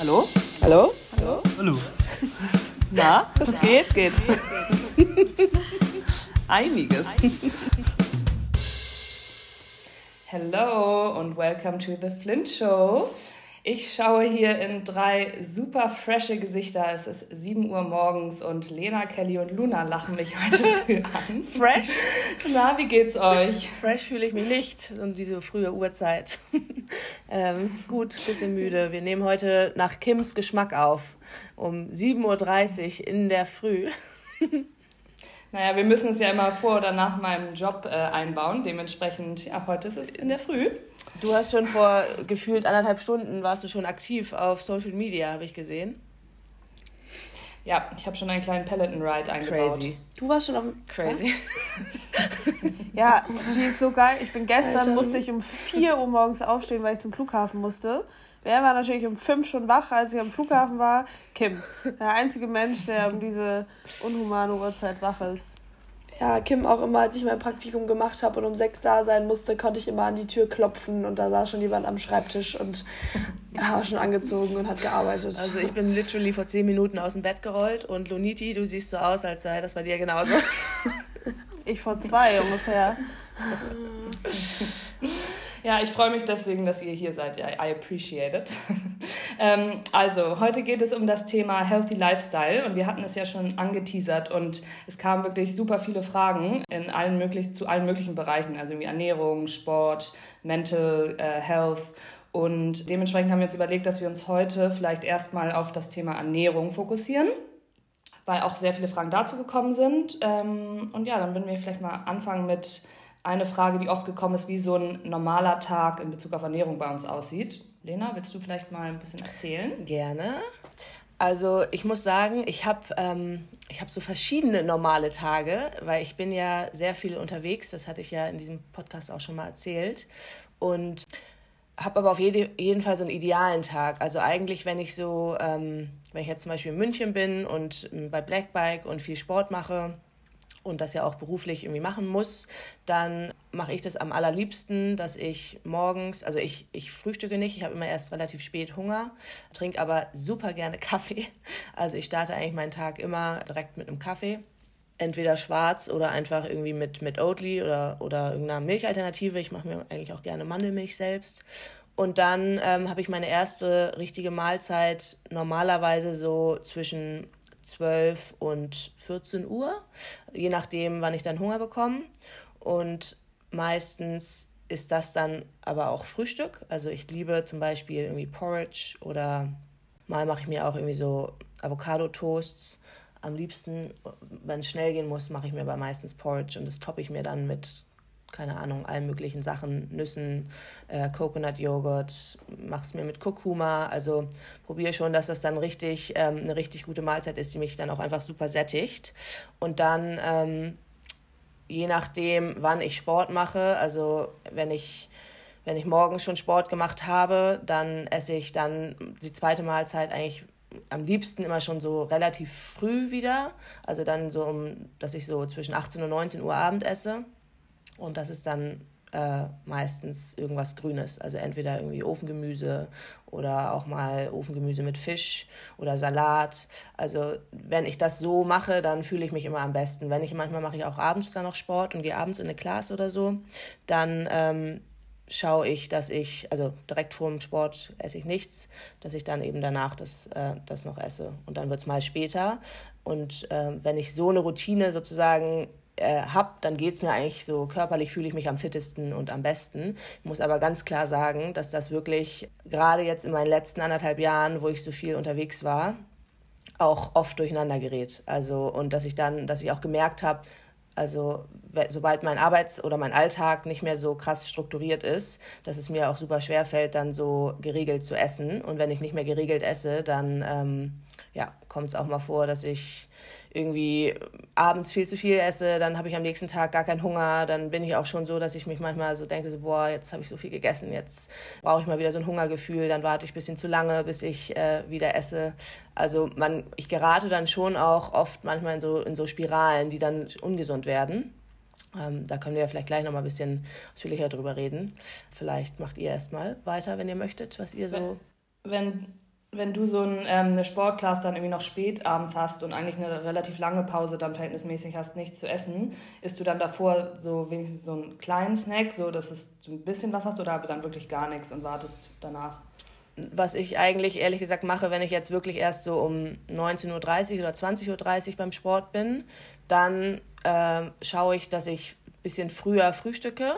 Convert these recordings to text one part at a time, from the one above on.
Hallo? Hallo? Hallo? Hallo. Na, was geht? Geht. Einiges. Hello und welcome to the Flint Show. Ich schaue hier in drei super frische Gesichter. Es ist 7 Uhr morgens und Lena, Kelly und Luna lachen mich heute früh an. Fresh? Na, wie geht's euch? Fresh fühle ich mich nicht um diese frühe Uhrzeit. ähm, gut, bisschen müde. Wir nehmen heute nach Kims Geschmack auf. Um 7.30 Uhr in der Früh. Naja, wir müssen es ja immer vor oder nach meinem Job äh, einbauen. Dementsprechend, ja, heute ist es in der Früh. Du hast schon vor gefühlt anderthalb Stunden warst du schon aktiv auf Social Media, habe ich gesehen. Ja, ich habe schon einen kleinen Peloton Ride eingebaut. Crazy. Du warst schon am Crazy. Ja, die ist so geil. Ich bin gestern, Alter. musste ich um 4 Uhr morgens aufstehen, weil ich zum Flughafen musste. Wer war natürlich um 5 schon wach, als ich am Flughafen war? Kim. Der einzige Mensch, der um diese unhumane Uhrzeit wach ist. Ja, Kim auch immer, als ich mein Praktikum gemacht habe und um sechs da sein musste, konnte ich immer an die Tür klopfen und da saß schon jemand am Schreibtisch und war schon angezogen und hat gearbeitet. Also ich bin literally vor zehn Minuten aus dem Bett gerollt und Luniti, du siehst so aus, als sei das bei dir genauso. Ich vor zwei ungefähr. Ja, ich freue mich deswegen, dass ihr hier seid. I appreciate it. ähm, also, heute geht es um das Thema Healthy Lifestyle und wir hatten es ja schon angeteasert und es kamen wirklich super viele Fragen in allen möglich, zu allen möglichen Bereichen, also wie Ernährung, Sport, Mental äh, Health und dementsprechend haben wir uns überlegt, dass wir uns heute vielleicht erstmal auf das Thema Ernährung fokussieren weil auch sehr viele Fragen dazu gekommen sind. Ähm, und ja, dann würden wir vielleicht mal anfangen mit einer Frage, die oft gekommen ist, wie so ein normaler Tag in Bezug auf Ernährung bei uns aussieht. Lena, willst du vielleicht mal ein bisschen erzählen? Gerne. Also ich muss sagen, ich habe ähm, hab so verschiedene normale Tage, weil ich bin ja sehr viel unterwegs. Das hatte ich ja in diesem Podcast auch schon mal erzählt. Und habe aber auf jede, jeden Fall so einen idealen Tag. Also eigentlich, wenn ich so, ähm, wenn ich jetzt zum Beispiel in München bin und ähm, bei Blackbike und viel Sport mache und das ja auch beruflich irgendwie machen muss, dann mache ich das am allerliebsten, dass ich morgens, also ich, ich frühstücke nicht, ich habe immer erst relativ spät Hunger, trinke aber super gerne Kaffee. Also ich starte eigentlich meinen Tag immer direkt mit einem Kaffee entweder schwarz oder einfach irgendwie mit, mit Oatly oder, oder irgendeiner Milchalternative. Ich mache mir eigentlich auch gerne Mandelmilch selbst. Und dann ähm, habe ich meine erste richtige Mahlzeit normalerweise so zwischen 12 und 14 Uhr, je nachdem, wann ich dann Hunger bekomme. Und meistens ist das dann aber auch Frühstück. Also ich liebe zum Beispiel irgendwie Porridge oder mal mache ich mir auch irgendwie so Avocado-Toasts am liebsten, wenn es schnell gehen muss, mache ich mir aber meistens Porridge und das toppe ich mir dann mit, keine Ahnung, allen möglichen Sachen, Nüssen, äh, Coconut-Joghurt, mache es mir mit Kurkuma. Also probiere schon, dass das dann richtig ähm, eine richtig gute Mahlzeit ist, die mich dann auch einfach super sättigt. Und dann, ähm, je nachdem, wann ich Sport mache, also wenn ich wenn ich morgens schon Sport gemacht habe, dann esse ich dann die zweite Mahlzeit eigentlich am liebsten immer schon so relativ früh wieder. Also dann so, um, dass ich so zwischen 18 und 19 Uhr Abend esse. Und das ist dann äh, meistens irgendwas Grünes. Also entweder irgendwie Ofengemüse oder auch mal Ofengemüse mit Fisch oder Salat. Also wenn ich das so mache, dann fühle ich mich immer am besten. Wenn ich manchmal mache ich auch abends dann noch Sport und gehe abends in eine Class oder so, dann ähm, schaue ich, dass ich, also direkt vor dem Sport esse ich nichts, dass ich dann eben danach das, äh, das noch esse. Und dann wird es mal später. Und äh, wenn ich so eine Routine sozusagen äh, habe, dann geht es mir eigentlich so körperlich, fühle ich mich am fittesten und am besten. Ich muss aber ganz klar sagen, dass das wirklich gerade jetzt in meinen letzten anderthalb Jahren, wo ich so viel unterwegs war, auch oft durcheinander gerät. Also und dass ich dann, dass ich auch gemerkt habe, also sobald mein Arbeits- oder mein Alltag nicht mehr so krass strukturiert ist, dass es mir auch super schwer fällt, dann so geregelt zu essen. Und wenn ich nicht mehr geregelt esse, dann ähm, ja, kommt es auch mal vor, dass ich irgendwie abends viel zu viel esse, dann habe ich am nächsten Tag gar keinen Hunger, dann bin ich auch schon so, dass ich mich manchmal so denke, so, boah, jetzt habe ich so viel gegessen, jetzt brauche ich mal wieder so ein Hungergefühl, dann warte ich ein bisschen zu lange, bis ich äh, wieder esse. Also man, ich gerate dann schon auch oft manchmal in so, in so Spiralen, die dann ungesund werden. Ähm, da können wir ja vielleicht gleich noch mal ein bisschen ausführlicher drüber reden. Vielleicht macht ihr erstmal weiter, wenn ihr möchtet, was ihr so... Wenn wenn du so ein, ähm, eine Sportklasse dann irgendwie noch spät abends hast und eigentlich eine relativ lange Pause dann verhältnismäßig hast, nichts zu essen, isst du dann davor so wenigstens so einen kleinen Snack, so dass es so ein bisschen was hast oder dann wirklich gar nichts und wartest danach? Was ich eigentlich ehrlich gesagt mache, wenn ich jetzt wirklich erst so um 19.30 Uhr oder 20.30 Uhr beim Sport bin, dann äh, schaue ich, dass ich ein bisschen früher frühstücke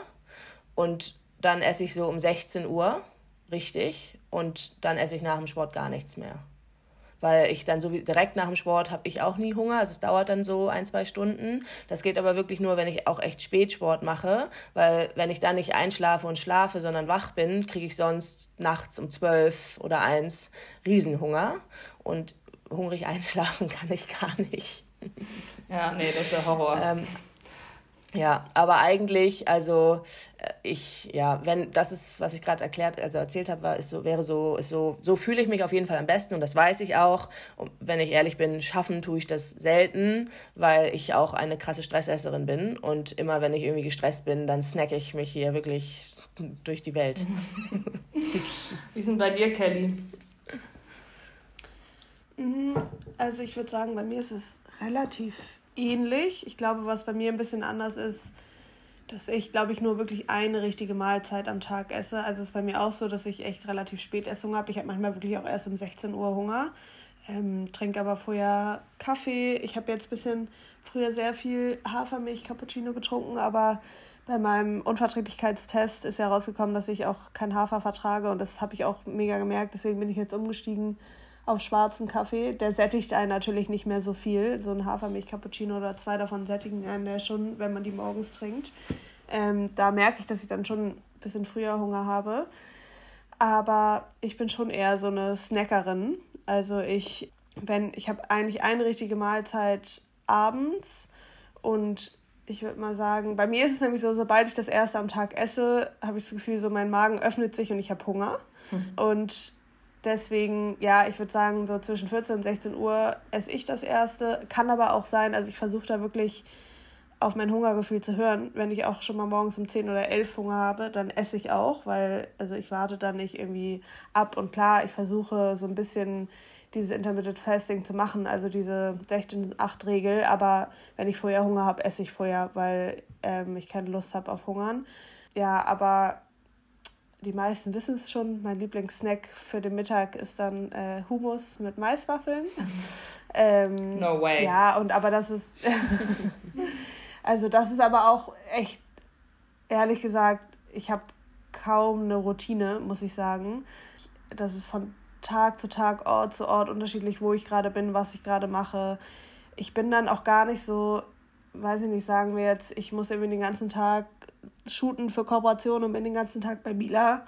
und dann esse ich so um 16 Uhr richtig und dann esse ich nach dem Sport gar nichts mehr. Weil ich dann so wie direkt nach dem Sport habe ich auch nie Hunger. Also es dauert dann so ein, zwei Stunden. Das geht aber wirklich nur, wenn ich auch echt Spätsport mache. Weil wenn ich dann nicht einschlafe und schlafe, sondern wach bin, kriege ich sonst nachts um zwölf oder eins Riesenhunger. Und hungrig einschlafen kann ich gar nicht. Ja, nee, das ist der Horror. Ähm, ja, aber eigentlich, also äh, ich, ja, wenn das ist, was ich gerade erklärt, also erzählt habe, war, ist so, wäre so, ist so, so fühle ich mich auf jeden Fall am besten und das weiß ich auch. Und wenn ich ehrlich bin, schaffen tue ich das selten, weil ich auch eine krasse Stressesserin bin und immer, wenn ich irgendwie gestresst bin, dann snacke ich mich hier wirklich durch die Welt. Wie ist denn bei dir, Kelly? Mhm, also ich würde sagen, bei mir ist es relativ ähnlich. Ich glaube, was bei mir ein bisschen anders ist, dass ich, glaube ich, nur wirklich eine richtige Mahlzeit am Tag esse. Also es ist bei mir auch so, dass ich echt relativ spät Essung habe. Ich habe manchmal wirklich auch erst um 16 Uhr Hunger. Ähm, trinke aber vorher Kaffee. Ich habe jetzt ein bisschen früher sehr viel Hafermilch, Cappuccino getrunken, aber bei meinem Unverträglichkeitstest ist ja rausgekommen, dass ich auch kein Hafer vertrage und das habe ich auch mega gemerkt. Deswegen bin ich jetzt umgestiegen auf schwarzen Kaffee. Der sättigt einen natürlich nicht mehr so viel. So ein Hafermilch-Cappuccino oder zwei davon sättigen einen ja schon, wenn man die morgens trinkt. Ähm, da merke ich, dass ich dann schon ein bisschen früher Hunger habe. Aber ich bin schon eher so eine Snackerin. Also ich, wenn, ich habe eigentlich eine richtige Mahlzeit abends und ich würde mal sagen, bei mir ist es nämlich so, sobald ich das erste am Tag esse, habe ich das Gefühl, so mein Magen öffnet sich und ich habe Hunger. Hm. Und Deswegen, ja, ich würde sagen, so zwischen 14 und 16 Uhr esse ich das erste. Kann aber auch sein, also ich versuche da wirklich auf mein Hungergefühl zu hören. Wenn ich auch schon mal morgens um 10 oder 11 Hunger habe, dann esse ich auch, weil also ich warte da nicht irgendwie ab. Und klar, ich versuche so ein bisschen dieses Intermittent Fasting zu machen, also diese 16-8-Regel. Aber wenn ich vorher Hunger habe, esse ich vorher, weil ähm, ich keine Lust habe auf Hungern. Ja, aber die meisten wissen es schon, mein Lieblingssnack für den Mittag ist dann äh, Hummus mit Maiswaffeln. ähm, no way. Ja, und aber das ist. also, das ist aber auch echt, ehrlich gesagt, ich habe kaum eine Routine, muss ich sagen. Das ist von Tag zu Tag, Ort zu Ort unterschiedlich, wo ich gerade bin, was ich gerade mache. Ich bin dann auch gar nicht so, weiß ich nicht, sagen wir jetzt, ich muss irgendwie den ganzen Tag shooten für Kooperationen und bin den ganzen Tag bei Mila.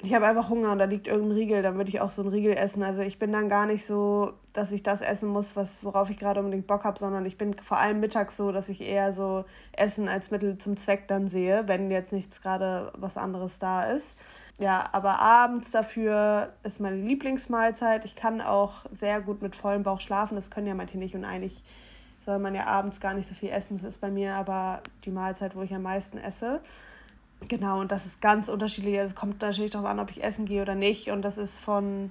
Und ich habe einfach Hunger und da liegt irgendein Riegel, dann würde ich auch so einen Riegel essen. Also ich bin dann gar nicht so, dass ich das essen muss, was, worauf ich gerade unbedingt Bock habe, sondern ich bin vor allem mittags so, dass ich eher so Essen als Mittel zum Zweck dann sehe, wenn jetzt nichts gerade was anderes da ist. Ja, aber abends dafür ist meine Lieblingsmahlzeit. Ich kann auch sehr gut mit vollem Bauch schlafen. Das können ja manche nicht und eigentlich soll man ja abends gar nicht so viel essen. Das ist bei mir aber die Mahlzeit, wo ich am meisten esse. Genau, und das ist ganz unterschiedlich. Also es kommt natürlich darauf an, ob ich essen gehe oder nicht. Und das ist von.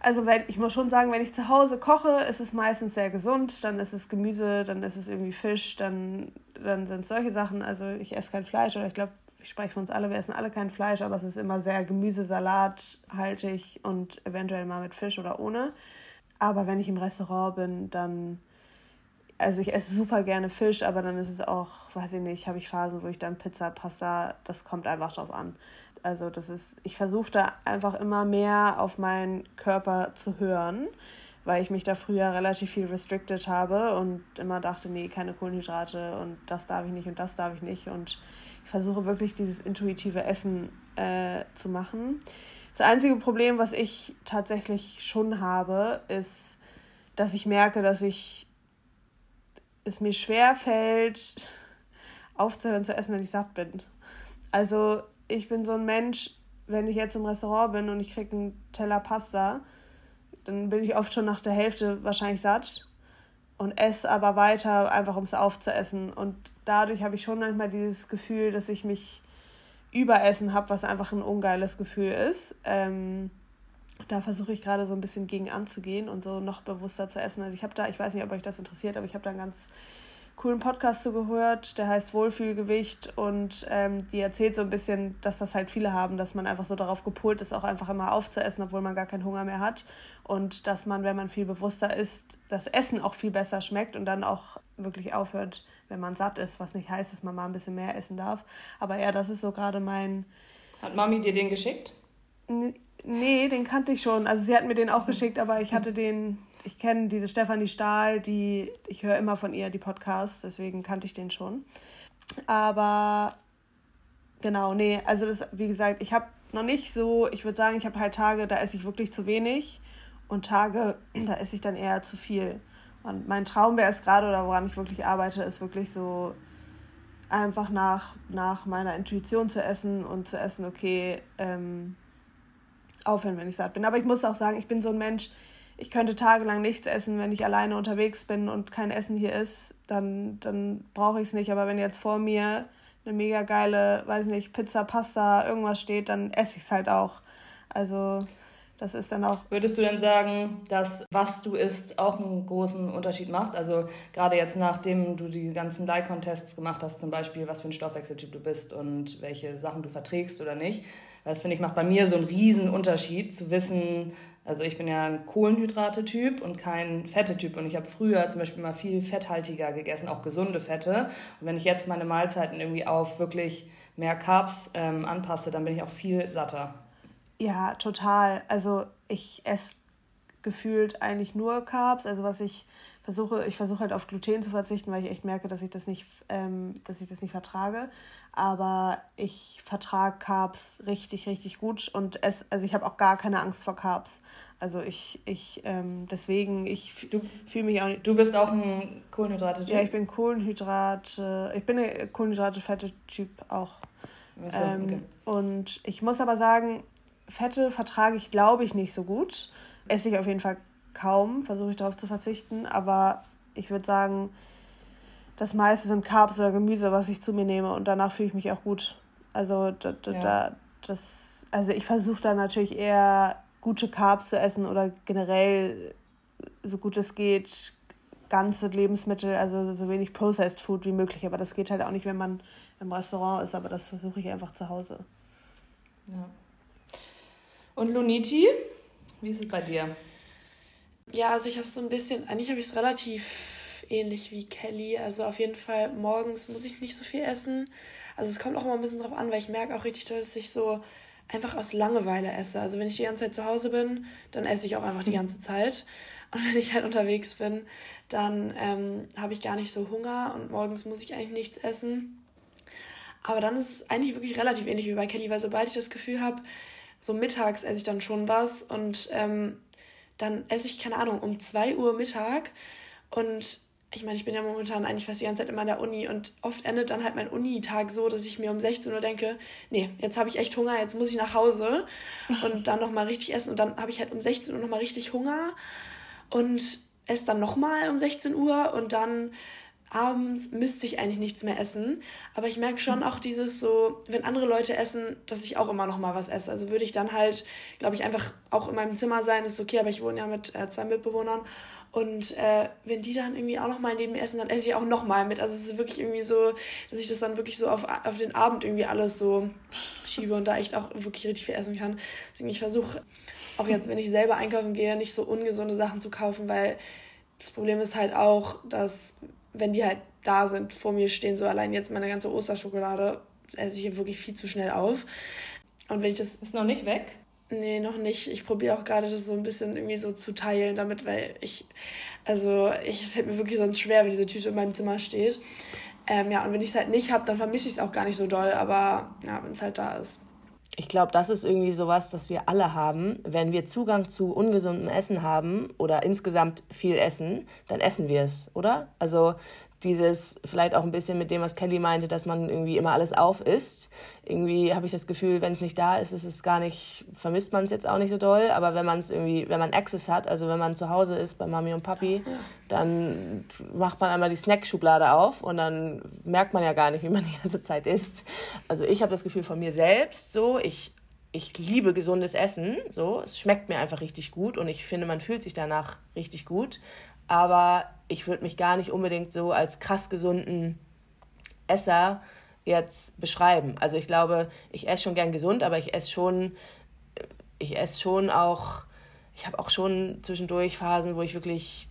Also wenn, ich muss schon sagen, wenn ich zu Hause koche, ist es meistens sehr gesund. Dann ist es Gemüse, dann ist es irgendwie Fisch, dann, dann sind es solche Sachen. Also ich esse kein Fleisch oder ich glaube, ich spreche für uns alle, wir essen alle kein Fleisch, aber es ist immer sehr Gemüse, Salat haltig und eventuell mal mit Fisch oder ohne. Aber wenn ich im Restaurant bin, dann also ich esse super gerne Fisch, aber dann ist es auch, weiß ich nicht, habe ich Phasen, wo ich dann Pizza, Pasta, das kommt einfach drauf an. Also das ist, ich versuche da einfach immer mehr auf meinen Körper zu hören, weil ich mich da früher relativ viel restricted habe und immer dachte, nee, keine Kohlenhydrate und das darf ich nicht und das darf ich nicht. Und ich versuche wirklich dieses intuitive Essen äh, zu machen. Das einzige Problem, was ich tatsächlich schon habe, ist, dass ich merke, dass ich es mir schwer fällt, aufzuhören zu essen, wenn ich satt bin. Also ich bin so ein Mensch, wenn ich jetzt im Restaurant bin und ich kriege einen Teller Pasta, dann bin ich oft schon nach der Hälfte wahrscheinlich satt und esse aber weiter, einfach um es aufzuessen. Und dadurch habe ich schon manchmal dieses Gefühl, dass ich mich überessen habe, was einfach ein ungeiles Gefühl ist. Ähm, da versuche ich gerade so ein bisschen gegen anzugehen und so noch bewusster zu essen. Also ich habe da, ich weiß nicht, ob euch das interessiert, aber ich habe da einen ganz coolen Podcast zugehört, der heißt Wohlfühlgewicht und ähm, die erzählt so ein bisschen, dass das halt viele haben, dass man einfach so darauf gepolt ist, auch einfach immer aufzuessen, obwohl man gar keinen Hunger mehr hat und dass man, wenn man viel bewusster isst, das Essen auch viel besser schmeckt und dann auch wirklich aufhört, wenn man satt ist, was nicht heißt, dass man mal ein bisschen mehr essen darf. Aber ja, das ist so gerade mein... Hat Mami dir den geschickt? Nee, den kannte ich schon. Also sie hat mir den auch geschickt, aber ich hatte den, ich kenne diese Stefanie Stahl, die, ich höre immer von ihr die Podcasts, deswegen kannte ich den schon. Aber genau, nee, also das, wie gesagt, ich habe noch nicht so, ich würde sagen, ich habe halt Tage, da esse ich wirklich zu wenig und Tage, da esse ich dann eher zu viel. Und mein Traum wäre es gerade, oder woran ich wirklich arbeite, ist wirklich so einfach nach, nach meiner Intuition zu essen und zu essen, okay, ähm, aufhören, wenn ich satt bin. Aber ich muss auch sagen, ich bin so ein Mensch, ich könnte tagelang nichts essen, wenn ich alleine unterwegs bin und kein Essen hier ist, dann, dann brauche ich es nicht. Aber wenn jetzt vor mir eine mega geile, weiß nicht, Pizza, Pasta, irgendwas steht, dann esse ich es halt auch. Also das ist dann auch. Würdest du denn sagen, dass was du isst auch einen großen Unterschied macht? Also gerade jetzt, nachdem du die ganzen Leikon-Tests gemacht hast, zum Beispiel, was für ein Stoffwechseltyp du bist und welche Sachen du verträgst oder nicht, das finde ich macht bei mir so einen riesen Unterschied zu wissen, also ich bin ja ein Kohlenhydrate-Typ und kein Fette-Typ und ich habe früher zum Beispiel mal viel fetthaltiger gegessen, auch gesunde Fette. Und wenn ich jetzt meine Mahlzeiten irgendwie auf wirklich mehr Carbs ähm, anpasse, dann bin ich auch viel satter. Ja, total. Also ich esse gefühlt eigentlich nur Carbs. Also was ich versuche, ich versuche halt auf Gluten zu verzichten, weil ich echt merke, dass ich das nicht, ähm, dass ich das nicht vertrage aber ich vertrage Carbs richtig, richtig gut und es, also ich habe auch gar keine Angst vor Carbs. Also ich, ich, ähm, deswegen, ich fühle mich auch nicht. Du bist auch ein Kohlenhydrate-Typ? Ja, ich bin Kohlenhydrate, ich bin ein Kohlenhydrate-Fette-Typ auch. So, ähm, okay. Und ich muss aber sagen, Fette vertrage ich, glaube ich, nicht so gut. Esse ich auf jeden Fall kaum, versuche ich darauf zu verzichten, aber ich würde sagen, das meiste sind Carbs oder Gemüse, was ich zu mir nehme und danach fühle ich mich auch gut. Also da, da, ja. das, also ich versuche dann natürlich eher gute Carbs zu essen oder generell so gut es geht ganze Lebensmittel, also so wenig Processed Food wie möglich. Aber das geht halt auch nicht, wenn man im Restaurant ist, aber das versuche ich einfach zu Hause. Ja. Und Luniti, wie ist es bei dir? Ja, also ich habe so ein bisschen, eigentlich habe ich es relativ ähnlich wie Kelly. Also auf jeden Fall morgens muss ich nicht so viel essen. Also es kommt auch immer ein bisschen drauf an, weil ich merke auch richtig doll, dass ich so einfach aus Langeweile esse. Also wenn ich die ganze Zeit zu Hause bin, dann esse ich auch einfach die ganze Zeit. Und wenn ich halt unterwegs bin, dann ähm, habe ich gar nicht so Hunger und morgens muss ich eigentlich nichts essen. Aber dann ist es eigentlich wirklich relativ ähnlich wie bei Kelly, weil sobald ich das Gefühl habe, so mittags esse ich dann schon was und ähm, dann esse ich, keine Ahnung, um 2 Uhr Mittag und ich meine, ich bin ja momentan eigentlich fast die ganze Zeit immer in der Uni und oft endet dann halt mein Unitag so, dass ich mir um 16 Uhr denke, nee, jetzt habe ich echt Hunger, jetzt muss ich nach Hause und dann nochmal richtig essen und dann habe ich halt um 16 Uhr nochmal richtig Hunger und esse dann nochmal um 16 Uhr und dann abends müsste ich eigentlich nichts mehr essen. Aber ich merke schon auch dieses so, wenn andere Leute essen, dass ich auch immer noch mal was esse. Also würde ich dann halt, glaube ich, einfach auch in meinem Zimmer sein, ist okay, aber ich wohne ja mit äh, zwei Mitbewohnern und äh, wenn die dann irgendwie auch noch mal neben mir essen, dann esse ich auch noch mal mit. Also es ist wirklich irgendwie so, dass ich das dann wirklich so auf, auf den Abend irgendwie alles so schiebe und da echt auch wirklich richtig viel essen kann. Deswegen ich versuche auch jetzt, wenn ich selber einkaufen gehe, nicht so ungesunde Sachen zu kaufen, weil das Problem ist halt auch, dass wenn die halt da sind, vor mir stehen, so allein jetzt meine ganze Osterschokolade, esse ich hier wirklich viel zu schnell auf. Und wenn ich das... Ist noch nicht weg? Nee, noch nicht. Ich probiere auch gerade das so ein bisschen irgendwie so zu teilen damit, weil ich, also ich fällt mir wirklich sonst schwer, wenn diese Tüte in meinem Zimmer steht. Ähm, ja, und wenn ich es halt nicht habe, dann vermisse ich es auch gar nicht so doll, aber ja, wenn es halt da ist. Ich glaube, das ist irgendwie sowas, das wir alle haben. Wenn wir Zugang zu ungesundem Essen haben oder insgesamt viel essen, dann essen wir es, oder? Also dieses vielleicht auch ein bisschen mit dem, was Kelly meinte, dass man irgendwie immer alles auf isst. Irgendwie habe ich das Gefühl, wenn es nicht da ist, ist es gar nicht, vermisst man es jetzt auch nicht so doll. Aber wenn man es irgendwie, wenn man Access hat, also wenn man zu Hause ist bei Mami und Papi, dann macht man einmal die Snackschublade auf und dann merkt man ja gar nicht, wie man die ganze Zeit isst. Also ich habe das Gefühl von mir selbst so, ich ich liebe gesundes Essen, so, es schmeckt mir einfach richtig gut und ich finde, man fühlt sich danach richtig gut, aber ich würde mich gar nicht unbedingt so als krass gesunden Esser jetzt beschreiben. Also ich glaube, ich esse schon gern gesund, aber ich esse schon, ich esse schon auch, ich habe auch schon zwischendurch Phasen, wo ich wirklich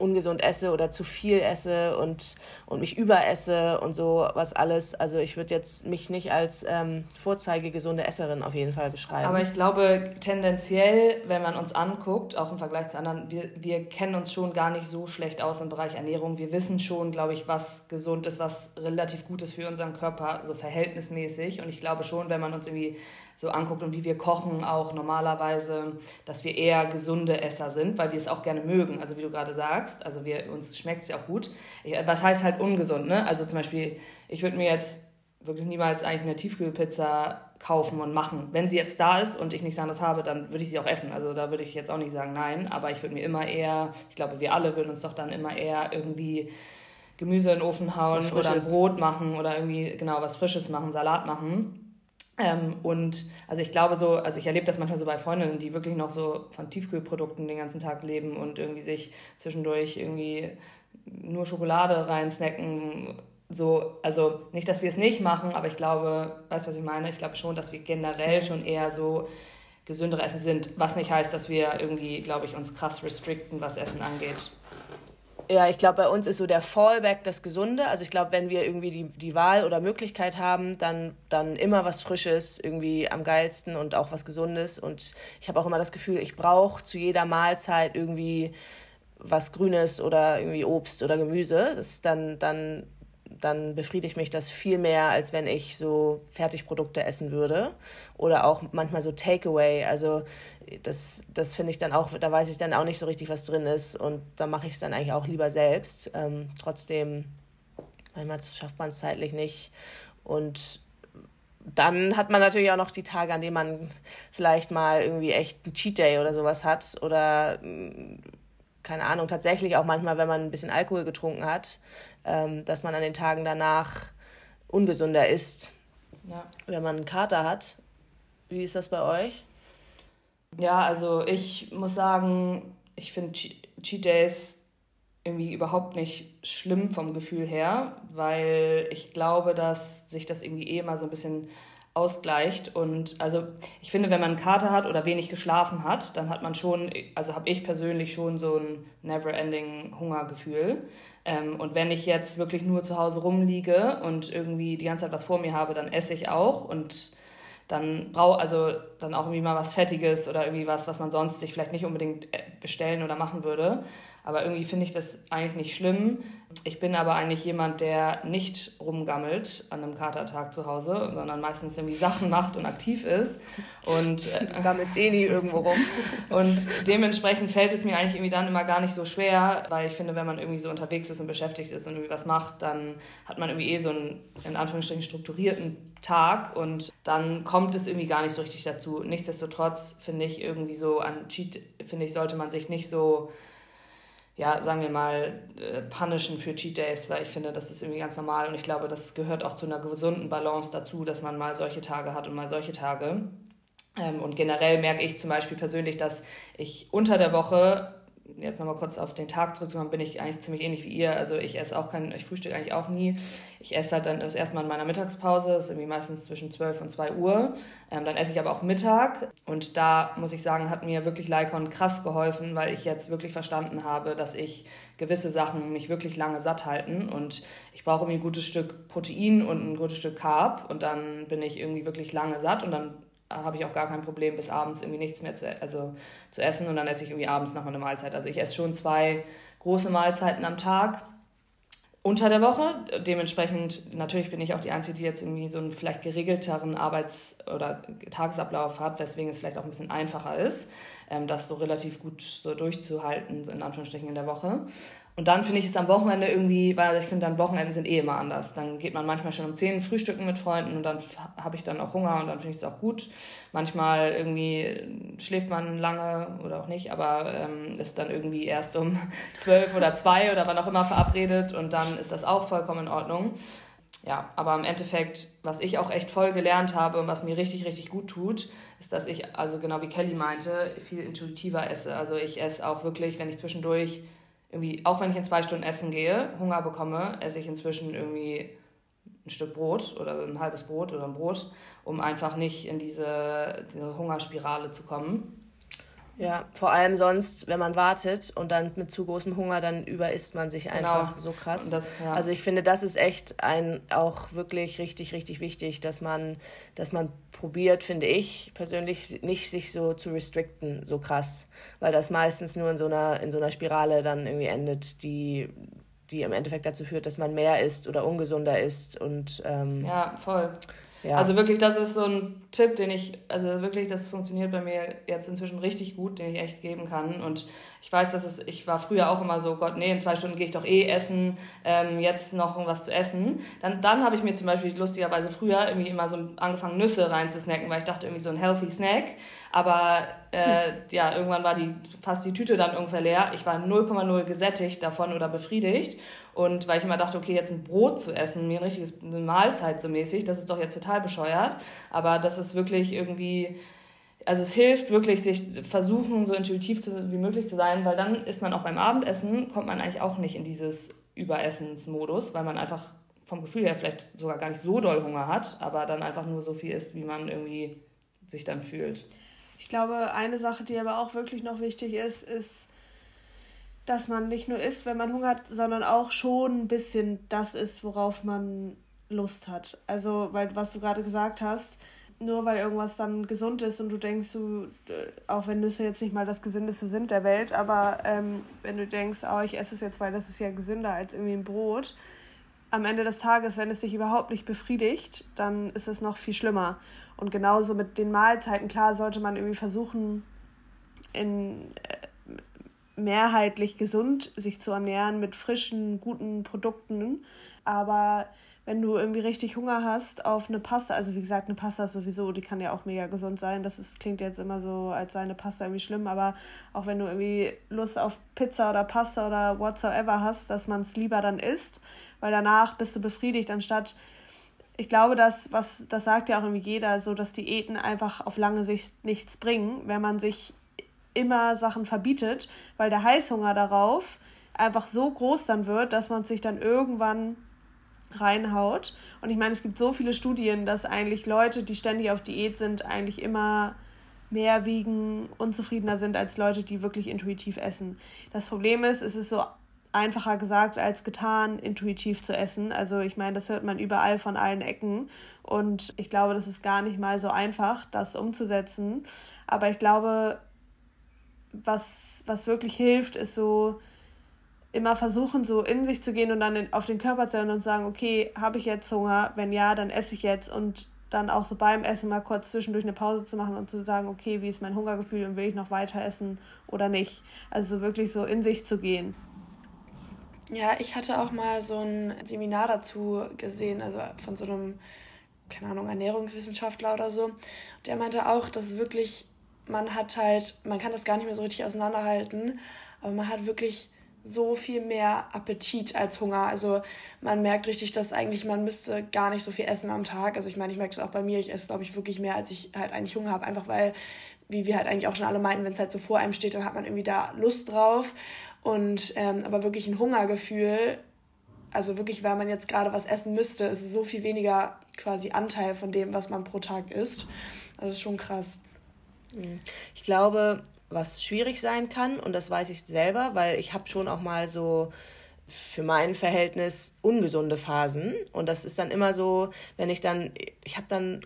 ungesund esse oder zu viel esse und, und mich überesse und so was alles. Also ich würde jetzt mich nicht als ähm, vorzeigegesunde Esserin auf jeden Fall beschreiben. Aber ich glaube tendenziell, wenn man uns anguckt, auch im Vergleich zu anderen, wir, wir kennen uns schon gar nicht so schlecht aus im Bereich Ernährung. Wir wissen schon, glaube ich, was gesund ist, was relativ gut ist für unseren Körper, so verhältnismäßig. Und ich glaube schon, wenn man uns irgendwie so anguckt und wie wir kochen auch normalerweise, dass wir eher gesunde Esser sind, weil wir es auch gerne mögen. Also wie du gerade sagst, also wir, uns schmeckt es ja auch gut. Was heißt halt ungesund, ne? Also zum Beispiel, ich würde mir jetzt wirklich niemals eigentlich eine Tiefkühlpizza kaufen und machen. Wenn sie jetzt da ist und ich nichts anderes habe, dann würde ich sie auch essen. Also da würde ich jetzt auch nicht sagen nein, aber ich würde mir immer eher, ich glaube, wir alle würden uns doch dann immer eher irgendwie Gemüse in den Ofen hauen oder ein Brot machen oder irgendwie genau was Frisches machen, Salat machen. Ähm, und also ich glaube so, also ich erlebe das manchmal so bei Freundinnen, die wirklich noch so von Tiefkühlprodukten den ganzen Tag leben und irgendwie sich zwischendurch irgendwie nur Schokolade reinsnacken. So, also nicht, dass wir es nicht machen, aber ich glaube, weißt du, was ich meine? Ich glaube schon, dass wir generell schon eher so gesündere Essen sind, was nicht heißt, dass wir irgendwie, glaube ich, uns krass restrikten, was Essen angeht. Ja, ich glaube, bei uns ist so der Fallback das Gesunde. Also ich glaube, wenn wir irgendwie die, die Wahl oder Möglichkeit haben, dann, dann immer was Frisches, irgendwie am geilsten und auch was Gesundes. Und ich habe auch immer das Gefühl, ich brauche zu jeder Mahlzeit irgendwie was Grünes oder irgendwie Obst oder Gemüse. Das ist dann, dann dann befriedigt mich das viel mehr, als wenn ich so Fertigprodukte essen würde. Oder auch manchmal so Takeaway. Also das, das finde ich dann auch, da weiß ich dann auch nicht so richtig, was drin ist. Und da mache ich es dann eigentlich auch lieber selbst. Ähm, trotzdem, manchmal schafft man es zeitlich nicht. Und dann hat man natürlich auch noch die Tage, an denen man vielleicht mal irgendwie echt einen Cheat Day oder sowas hat. Oder keine Ahnung, tatsächlich auch manchmal, wenn man ein bisschen Alkohol getrunken hat, ähm, dass man an den Tagen danach ungesünder ist, ja. wenn man einen Kater hat. Wie ist das bei euch? Ja, also ich muss sagen, ich finde Cheat Days irgendwie überhaupt nicht schlimm vom Gefühl her, weil ich glaube, dass sich das irgendwie eh mal so ein bisschen ausgleicht. Und also ich finde, wenn man einen Kater hat oder wenig geschlafen hat, dann hat man schon, also habe ich persönlich schon so ein never-ending Hungergefühl. Ähm, und wenn ich jetzt wirklich nur zu Hause rumliege und irgendwie die ganze Zeit was vor mir habe, dann esse ich auch und dann brauche also dann auch irgendwie mal was Fettiges oder irgendwie was, was man sonst sich vielleicht nicht unbedingt äh, bestellen oder machen würde. Aber irgendwie finde ich das eigentlich nicht schlimm. Ich bin aber eigentlich jemand, der nicht rumgammelt an einem Katertag zu Hause, sondern meistens irgendwie Sachen macht und aktiv ist. Und äh, gammelst eh nie irgendwo rum. Und dementsprechend fällt es mir eigentlich irgendwie dann immer gar nicht so schwer, weil ich finde, wenn man irgendwie so unterwegs ist und beschäftigt ist und irgendwie was macht, dann hat man irgendwie eh so einen, in Anführungsstrichen, strukturierten Tag und dann kommt es irgendwie gar nicht so richtig dazu. Nichtsdestotrotz finde ich irgendwie so an Cheat, finde ich, sollte man sich nicht so ja, sagen wir mal, äh, punishen für Cheat Days, weil ich finde, das ist irgendwie ganz normal und ich glaube, das gehört auch zu einer gesunden Balance dazu, dass man mal solche Tage hat und mal solche Tage. Ähm, und generell merke ich zum Beispiel persönlich, dass ich unter der Woche jetzt nochmal kurz auf den Tag zurückzukommen, bin ich eigentlich ziemlich ähnlich wie ihr. Also ich esse auch kein, ich frühstücke eigentlich auch nie. Ich esse halt dann das erste Mal in meiner Mittagspause, das ist irgendwie meistens zwischen 12 und 2 Uhr. Ähm, dann esse ich aber auch Mittag und da muss ich sagen, hat mir wirklich Lycon krass geholfen, weil ich jetzt wirklich verstanden habe, dass ich gewisse Sachen mich wirklich lange satt halten und ich brauche irgendwie ein gutes Stück Protein und ein gutes Stück Carb und dann bin ich irgendwie wirklich lange satt und dann habe ich auch gar kein Problem, bis abends irgendwie nichts mehr zu, also, zu essen und dann esse ich irgendwie abends nochmal eine Mahlzeit. Also ich esse schon zwei große Mahlzeiten am Tag unter der Woche. Dementsprechend, natürlich bin ich auch die Einzige, die jetzt irgendwie so einen vielleicht geregelteren Arbeits- oder Tagesablauf hat, weswegen es vielleicht auch ein bisschen einfacher ist, ähm, das so relativ gut so durchzuhalten, so in Anführungsstrichen in der Woche. Und dann finde ich es am Wochenende irgendwie, weil ich finde, dann Wochenenden sind eh immer anders. Dann geht man manchmal schon um 10 frühstücken mit Freunden und dann habe ich dann auch Hunger und dann finde ich es auch gut. Manchmal irgendwie schläft man lange oder auch nicht, aber ähm, ist dann irgendwie erst um 12 oder 2 oder wann auch immer verabredet und dann ist das auch vollkommen in Ordnung. Ja, aber im Endeffekt, was ich auch echt voll gelernt habe und was mir richtig, richtig gut tut, ist, dass ich, also genau wie Kelly meinte, viel intuitiver esse. Also ich esse auch wirklich, wenn ich zwischendurch irgendwie, auch wenn ich in zwei Stunden essen gehe, Hunger bekomme, esse ich inzwischen irgendwie ein Stück Brot oder ein halbes Brot oder ein Brot, um einfach nicht in diese, diese Hungerspirale zu kommen. Ja, vor allem sonst, wenn man wartet und dann mit zu großem Hunger, dann überisst man sich genau. einfach genau. so krass. Das, ja. Also ich finde, das ist echt ein auch wirklich richtig, richtig wichtig, dass man, dass man probiert, finde ich persönlich, nicht sich so zu restricten, so krass. Weil das meistens nur in so einer, in so einer Spirale dann irgendwie endet, die, die im Endeffekt dazu führt, dass man mehr isst oder ungesunder isst. Und, ähm, ja, voll. Ja. Also wirklich, das ist so ein Tipp, den ich, also wirklich, das funktioniert bei mir jetzt inzwischen richtig gut, den ich echt geben kann. Und ich weiß, dass es, ich war früher auch immer so, Gott, nee, in zwei Stunden gehe ich doch eh essen, ähm, jetzt noch was zu essen. Dann, dann habe ich mir zum Beispiel lustigerweise früher irgendwie immer so angefangen, Nüsse reinzusnacken, weil ich dachte irgendwie so ein healthy Snack. Aber äh, hm. ja, irgendwann war die fast die Tüte dann ungefähr leer. Ich war 0,0 gesättigt davon oder befriedigt. Und weil ich immer dachte, okay, jetzt ein Brot zu essen, mir ein richtiges eine Mahlzeit so mäßig, das ist doch jetzt total bescheuert. Aber das ist wirklich irgendwie, also es hilft wirklich, sich versuchen, so intuitiv zu, wie möglich zu sein, weil dann ist man auch beim Abendessen, kommt man eigentlich auch nicht in dieses Überessensmodus, weil man einfach vom Gefühl her vielleicht sogar gar nicht so doll Hunger hat, aber dann einfach nur so viel isst, wie man irgendwie sich dann fühlt. Ich glaube, eine Sache, die aber auch wirklich noch wichtig ist, ist, dass man nicht nur isst, wenn man Hunger hat, sondern auch schon ein bisschen das ist, worauf man Lust hat. Also, weil was du gerade gesagt hast, nur weil irgendwas dann gesund ist und du denkst, du, äh, auch wenn Nüsse jetzt nicht mal das gesündeste sind der Welt, aber ähm, wenn du denkst, oh, ich esse es jetzt, weil das ist ja gesünder als irgendwie ein Brot, am Ende des Tages, wenn es dich überhaupt nicht befriedigt, dann ist es noch viel schlimmer. Und genauso mit den Mahlzeiten, klar sollte man irgendwie versuchen, in, äh, mehrheitlich gesund sich zu ernähren mit frischen, guten Produkten. Aber wenn du irgendwie richtig Hunger hast auf eine Pasta, also wie gesagt, eine Pasta sowieso, die kann ja auch mega gesund sein. Das ist, klingt jetzt immer so, als sei eine Pasta irgendwie schlimm, aber auch wenn du irgendwie Lust auf Pizza oder Pasta oder whatsoever hast, dass man es lieber dann isst, weil danach bist du befriedigt, anstatt ich glaube, dass, was, das sagt ja auch irgendwie jeder, so dass Diäten einfach auf lange Sicht nichts bringen, wenn man sich immer Sachen verbietet, weil der Heißhunger darauf einfach so groß dann wird, dass man sich dann irgendwann reinhaut. Und ich meine, es gibt so viele Studien, dass eigentlich Leute, die ständig auf Diät sind, eigentlich immer mehr wiegen, unzufriedener sind als Leute, die wirklich intuitiv essen. Das Problem ist, es ist so einfacher gesagt als getan, intuitiv zu essen. Also ich meine, das hört man überall von allen Ecken. Und ich glaube, das ist gar nicht mal so einfach, das umzusetzen. Aber ich glaube, was, was wirklich hilft, ist so immer versuchen, so in sich zu gehen und dann auf den Körper zu hören und sagen, okay, habe ich jetzt Hunger? Wenn ja, dann esse ich jetzt und dann auch so beim Essen mal kurz zwischendurch eine Pause zu machen und zu sagen, okay, wie ist mein Hungergefühl und will ich noch weiter essen oder nicht? Also wirklich so in sich zu gehen. Ja, ich hatte auch mal so ein Seminar dazu gesehen, also von so einem, keine Ahnung, Ernährungswissenschaftler oder so. Der meinte auch, dass wirklich man hat halt, man kann das gar nicht mehr so richtig auseinanderhalten, aber man hat wirklich so viel mehr Appetit als Hunger. Also man merkt richtig, dass eigentlich man müsste gar nicht so viel essen am Tag. Also ich meine, ich merke das auch bei mir, ich esse, glaube ich, wirklich mehr, als ich halt eigentlich Hunger habe, einfach weil, wie wir halt eigentlich auch schon alle meinten, wenn es halt so vor einem steht, dann hat man irgendwie da Lust drauf. Und ähm, aber wirklich ein Hungergefühl, also wirklich, weil man jetzt gerade was essen müsste, ist es so viel weniger quasi Anteil von dem, was man pro Tag isst. Also das ist schon krass. Ich glaube, was schwierig sein kann, und das weiß ich selber, weil ich habe schon auch mal so für mein Verhältnis ungesunde Phasen. Und das ist dann immer so, wenn ich dann, ich habe dann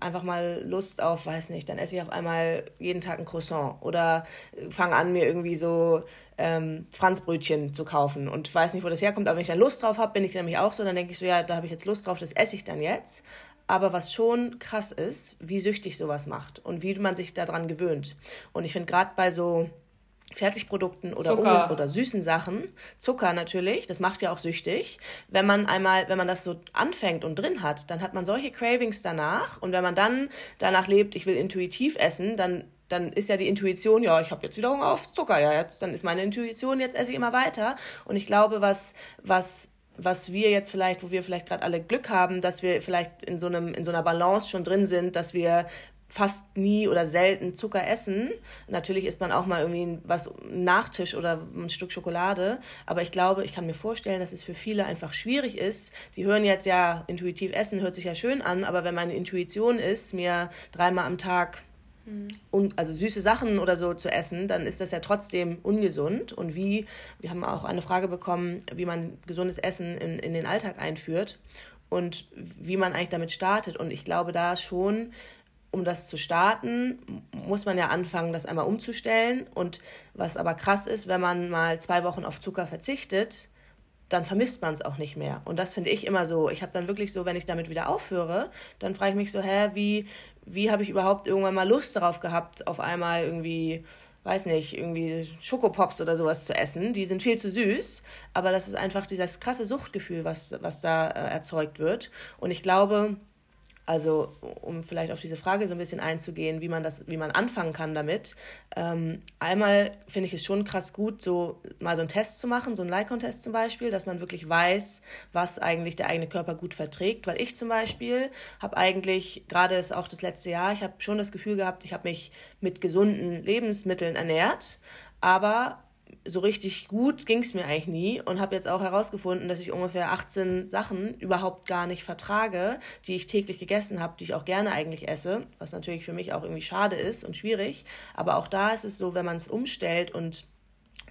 einfach mal Lust auf, weiß nicht, dann esse ich auf einmal jeden Tag ein Croissant oder fange an, mir irgendwie so ähm, Franzbrötchen zu kaufen und weiß nicht, wo das herkommt, aber wenn ich dann Lust drauf habe, bin ich nämlich auch so, dann denke ich so, ja, da habe ich jetzt Lust drauf, das esse ich dann jetzt. Aber was schon krass ist, wie süchtig sowas macht und wie man sich daran gewöhnt. Und ich finde gerade bei so Fertigprodukten oder, Zucker. oder süßen Sachen, Zucker natürlich, das macht ja auch süchtig. Wenn man einmal, wenn man das so anfängt und drin hat, dann hat man solche Cravings danach. Und wenn man dann danach lebt, ich will intuitiv essen, dann dann ist ja die Intuition, ja, ich habe jetzt wieder Hunger auf Zucker, ja, jetzt dann ist meine Intuition, jetzt esse ich immer weiter. Und ich glaube, was was was wir jetzt vielleicht, wo wir vielleicht gerade alle Glück haben, dass wir vielleicht in so einem in so einer Balance schon drin sind, dass wir fast nie oder selten Zucker essen. Natürlich isst man auch mal irgendwie was Nachtisch oder ein Stück Schokolade, aber ich glaube, ich kann mir vorstellen, dass es für viele einfach schwierig ist. Die hören jetzt ja intuitiv essen, hört sich ja schön an, aber wenn meine Intuition ist, mir dreimal am Tag mhm. also süße Sachen oder so zu essen, dann ist das ja trotzdem ungesund. Und wie, wir haben auch eine Frage bekommen, wie man gesundes Essen in, in den Alltag einführt und wie man eigentlich damit startet. Und ich glaube, da schon um das zu starten, muss man ja anfangen, das einmal umzustellen. Und was aber krass ist, wenn man mal zwei Wochen auf Zucker verzichtet, dann vermisst man es auch nicht mehr. Und das finde ich immer so. Ich habe dann wirklich so, wenn ich damit wieder aufhöre, dann frage ich mich so, hä, wie, wie habe ich überhaupt irgendwann mal Lust darauf gehabt, auf einmal irgendwie, weiß nicht, irgendwie Schokopops oder sowas zu essen. Die sind viel zu süß, aber das ist einfach dieses krasse Suchtgefühl, was, was da äh, erzeugt wird. Und ich glaube, also um vielleicht auf diese Frage so ein bisschen einzugehen, wie man das, wie man anfangen kann damit. Ähm, einmal finde ich es schon krass gut, so mal so einen Test zu machen, so einen Lycon-Test zum Beispiel, dass man wirklich weiß, was eigentlich der eigene Körper gut verträgt. Weil ich zum Beispiel habe eigentlich gerade ist auch das letzte Jahr, ich habe schon das Gefühl gehabt, ich habe mich mit gesunden Lebensmitteln ernährt, aber so richtig gut ging es mir eigentlich nie und habe jetzt auch herausgefunden, dass ich ungefähr 18 Sachen überhaupt gar nicht vertrage, die ich täglich gegessen habe, die ich auch gerne eigentlich esse, was natürlich für mich auch irgendwie schade ist und schwierig. Aber auch da ist es so, wenn man es umstellt und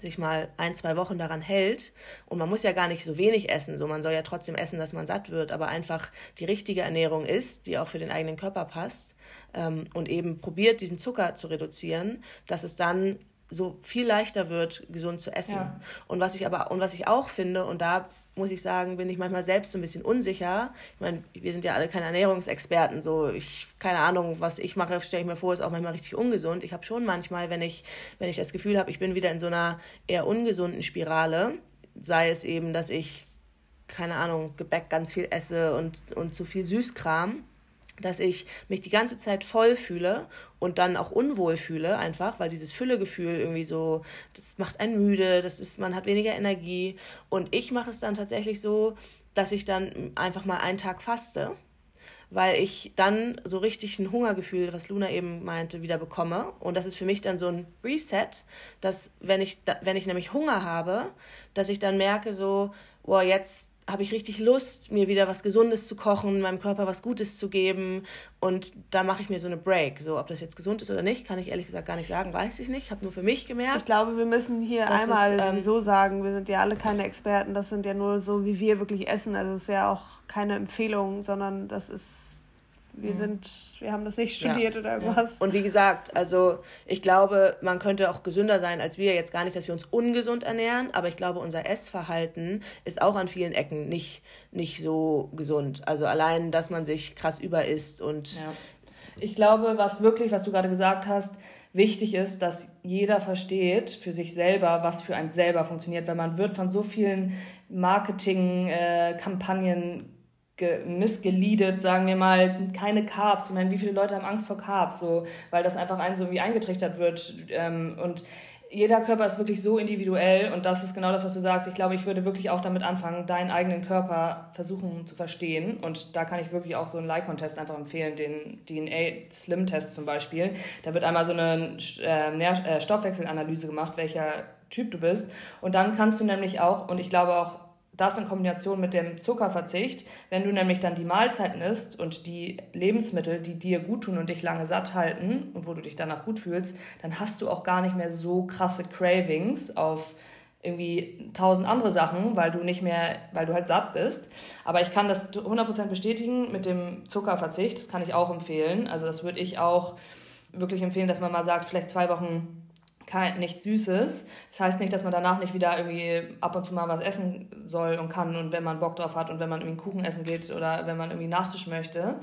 sich mal ein, zwei Wochen daran hält. Und man muss ja gar nicht so wenig essen. So, man soll ja trotzdem essen, dass man satt wird, aber einfach die richtige Ernährung ist, die auch für den eigenen Körper passt. Ähm, und eben probiert, diesen Zucker zu reduzieren, dass es dann so viel leichter wird, gesund zu essen. Ja. Und was ich aber, und was ich auch finde, und da muss ich sagen, bin ich manchmal selbst so ein bisschen unsicher. Ich meine, wir sind ja alle keine Ernährungsexperten. So, ich, keine Ahnung, was ich mache, stelle ich mir vor, ist auch manchmal richtig ungesund. Ich habe schon manchmal, wenn ich, wenn ich das Gefühl habe, ich bin wieder in so einer eher ungesunden Spirale, sei es eben, dass ich, keine Ahnung, Gebäck ganz viel esse und, und zu viel Süßkram dass ich mich die ganze Zeit voll fühle und dann auch unwohl fühle, einfach, weil dieses Füllegefühl irgendwie so, das macht einen müde, das ist, man hat weniger Energie. Und ich mache es dann tatsächlich so, dass ich dann einfach mal einen Tag faste, weil ich dann so richtig ein Hungergefühl, was Luna eben meinte, wieder bekomme. Und das ist für mich dann so ein Reset, dass wenn ich, wenn ich nämlich Hunger habe, dass ich dann merke so, boah, jetzt habe ich richtig Lust, mir wieder was Gesundes zu kochen, meinem Körper was Gutes zu geben. Und da mache ich mir so eine Break. So, ob das jetzt gesund ist oder nicht, kann ich ehrlich gesagt gar nicht sagen, weiß ich nicht. Ich habe nur für mich gemerkt. Ich glaube, wir müssen hier einmal ist, ähm, so sagen, wir sind ja alle keine Experten, das sind ja nur so, wie wir wirklich essen. Also es ist ja auch keine Empfehlung, sondern das ist wir mhm. sind, wir haben das nicht studiert ja. oder irgendwas. Ja. Und wie gesagt, also ich glaube, man könnte auch gesünder sein als wir. Jetzt gar nicht, dass wir uns ungesund ernähren, aber ich glaube, unser Essverhalten ist auch an vielen Ecken nicht, nicht so gesund. Also allein, dass man sich krass überisst und. Ja. Ich glaube, was wirklich, was du gerade gesagt hast, wichtig ist, dass jeder versteht für sich selber, was für einen selber funktioniert, weil man wird von so vielen Marketingkampagnen missgeleadet, sagen wir mal, keine Carbs. Ich meine, wie viele Leute haben Angst vor Carbs, so, weil das einfach einen so irgendwie eingetrichtert wird. Ähm, und jeder Körper ist wirklich so individuell und das ist genau das, was du sagst. Ich glaube, ich würde wirklich auch damit anfangen, deinen eigenen Körper versuchen zu verstehen. Und da kann ich wirklich auch so einen Lycon-Test einfach empfehlen, den DNA-Slim-Test zum Beispiel. Da wird einmal so eine äh, äh, Stoffwechselanalyse gemacht, welcher Typ du bist. Und dann kannst du nämlich auch, und ich glaube auch, das in Kombination mit dem Zuckerverzicht, wenn du nämlich dann die Mahlzeiten isst und die Lebensmittel, die dir gut tun und dich lange satt halten und wo du dich danach gut fühlst, dann hast du auch gar nicht mehr so krasse Cravings auf irgendwie tausend andere Sachen, weil du nicht mehr, weil du halt satt bist. Aber ich kann das 100% bestätigen mit dem Zuckerverzicht, das kann ich auch empfehlen. Also das würde ich auch wirklich empfehlen, dass man mal sagt, vielleicht zwei Wochen kein, nichts Süßes. Das heißt nicht, dass man danach nicht wieder irgendwie ab und zu mal was essen soll und kann und wenn man Bock drauf hat und wenn man irgendwie einen Kuchen essen geht oder wenn man irgendwie Nachtisch möchte.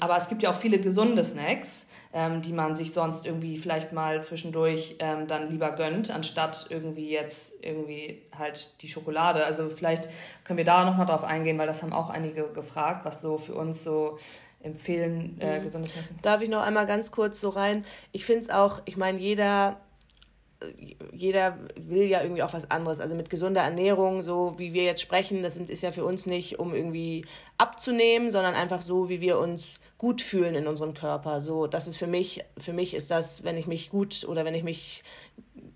Aber es gibt ja auch viele gesunde Snacks, ähm, die man sich sonst irgendwie vielleicht mal zwischendurch ähm, dann lieber gönnt, anstatt irgendwie jetzt irgendwie halt die Schokolade. Also vielleicht können wir da nochmal drauf eingehen, weil das haben auch einige gefragt, was so für uns so empfehlen, äh, mhm. gesundes Essen. Darf ich noch einmal ganz kurz so rein? Ich finde es auch, ich meine, jeder jeder will ja irgendwie auch was anderes. Also mit gesunder Ernährung, so wie wir jetzt sprechen, das ist ja für uns nicht, um irgendwie abzunehmen, sondern einfach so, wie wir uns gut fühlen in unserem Körper. So, das ist für mich, für mich ist das, wenn ich mich gut oder wenn ich mich,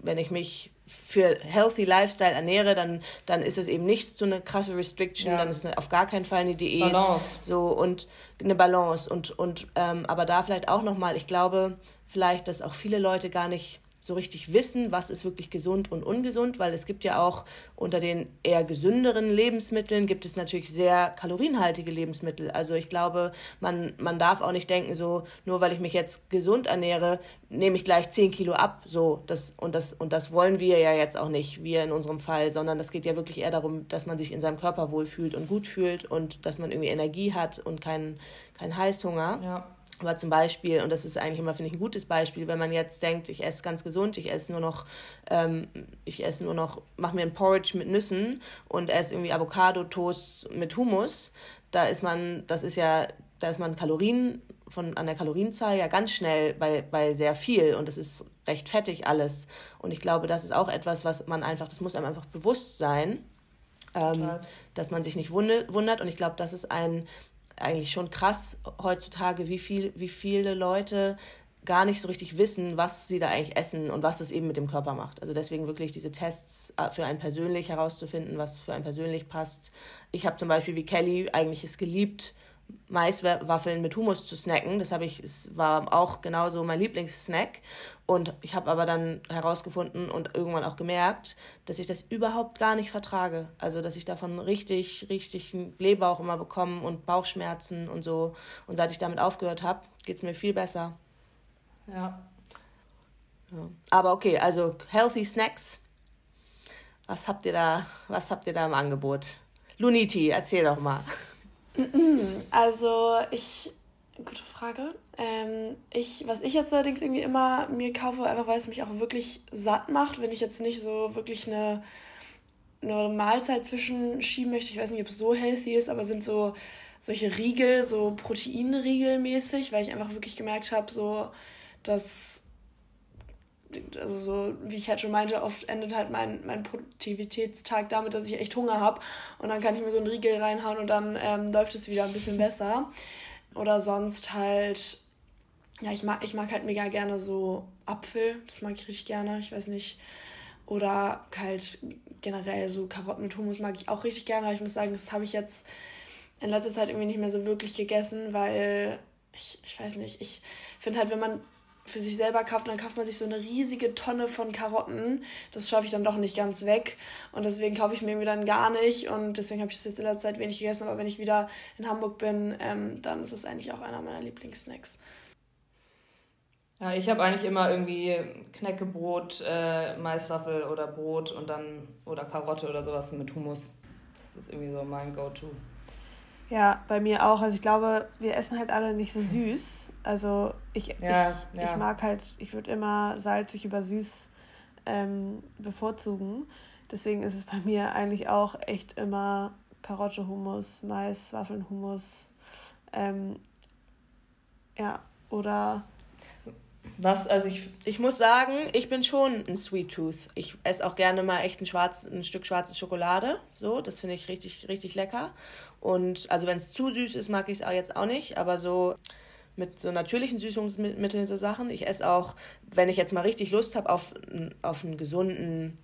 wenn ich mich für healthy Lifestyle ernähre, dann, dann ist es eben nichts zu eine krasse Restriction, ja. dann ist es auf gar keinen Fall eine Diät. Balance. So und eine Balance. Und, und ähm, aber da vielleicht auch nochmal, ich glaube vielleicht, dass auch viele Leute gar nicht so richtig wissen, was ist wirklich gesund und ungesund, weil es gibt ja auch unter den eher gesünderen Lebensmitteln gibt es natürlich sehr kalorienhaltige Lebensmittel. Also ich glaube, man, man darf auch nicht denken, so nur weil ich mich jetzt gesund ernähre, nehme ich gleich 10 Kilo ab. So, das, und, das, und das wollen wir ja jetzt auch nicht, wir in unserem Fall, sondern das geht ja wirklich eher darum, dass man sich in seinem Körper wohlfühlt und gut fühlt und dass man irgendwie Energie hat und keinen kein Heißhunger. Ja. Aber zum Beispiel, und das ist eigentlich immer, finde ich, ein gutes Beispiel, wenn man jetzt denkt, ich esse ganz gesund, ich esse nur noch, ähm, ich esse nur noch, mache mir ein Porridge mit Nüssen und esse irgendwie Avocado-Toast mit Hummus, da ist man, das ist ja, da ist man Kalorien von an der Kalorienzahl ja ganz schnell bei, bei sehr viel und das ist recht fettig alles. Und ich glaube, das ist auch etwas, was man einfach, das muss einem einfach bewusst sein, ähm, dass man sich nicht wundert. Und ich glaube, das ist ein eigentlich schon krass heutzutage, wie, viel, wie viele Leute gar nicht so richtig wissen, was sie da eigentlich essen und was das eben mit dem Körper macht. Also deswegen wirklich diese Tests äh, für einen persönlich herauszufinden, was für einen persönlich passt. Ich habe zum Beispiel wie Kelly eigentlich es geliebt, Maiswaffeln mit Hummus zu snacken. Das habe ich, es war auch genauso mein Lieblingssnack. Und ich habe aber dann herausgefunden und irgendwann auch gemerkt, dass ich das überhaupt gar nicht vertrage. Also, dass ich davon richtig, richtig einen Blähbauch immer bekomme und Bauchschmerzen und so. Und seit ich damit aufgehört habe, geht es mir viel besser. Ja. ja. Aber okay, also healthy Snacks. Was habt ihr da, was habt ihr da im Angebot? Luniti, erzähl doch mal. Also ich, gute Frage. Ähm, ich, was ich jetzt allerdings irgendwie immer mir kaufe, einfach weil es mich auch wirklich satt macht, wenn ich jetzt nicht so wirklich eine, eine Mahlzeit zwischenschieben möchte. Ich weiß nicht, ob es so healthy ist, aber sind so solche Riegel, so Proteinriegel mäßig, weil ich einfach wirklich gemerkt habe, so, dass also so, wie ich halt schon meinte, oft endet halt mein, mein Produktivitätstag damit, dass ich echt Hunger habe und dann kann ich mir so einen Riegel reinhauen und dann ähm, läuft es wieder ein bisschen besser. Oder sonst halt, ja, ich mag, ich mag halt mega gerne so Apfel, das mag ich richtig gerne, ich weiß nicht. Oder halt generell so Karotten mit Hummus mag ich auch richtig gerne, aber ich muss sagen, das habe ich jetzt in letzter Zeit irgendwie nicht mehr so wirklich gegessen, weil ich, ich weiß nicht, ich finde halt, wenn man für sich selber kauft, dann kauft man sich so eine riesige Tonne von Karotten. Das schaffe ich dann doch nicht ganz weg. Und deswegen kaufe ich mir irgendwie dann gar nicht. Und deswegen habe ich es jetzt in letzter Zeit wenig gegessen. Aber wenn ich wieder in Hamburg bin, ähm, dann ist es eigentlich auch einer meiner Lieblingssnacks. Ja, ich habe eigentlich immer irgendwie Knäckebrot, äh, Maiswaffel oder Brot und dann oder Karotte oder sowas mit Hummus. Das ist irgendwie so mein Go-To. Ja, bei mir auch. Also ich glaube, wir essen halt alle nicht so süß. Also ich, ja, ich, ja. ich mag halt, ich würde immer salzig über süß ähm, bevorzugen. Deswegen ist es bei mir eigentlich auch echt immer Karotte Hummus, Mais, Waffeln Hummus. Ähm, ja, oder was, also ich, ich muss sagen, ich bin schon ein Sweet Tooth. Ich esse auch gerne mal echt ein, schwarz, ein Stück schwarze Schokolade. So, das finde ich richtig, richtig lecker. Und also wenn es zu süß ist, mag ich es auch jetzt auch nicht. Aber so mit so natürlichen Süßungsmitteln so Sachen. Ich esse auch, wenn ich jetzt mal richtig Lust habe auf, auf einen gesunden,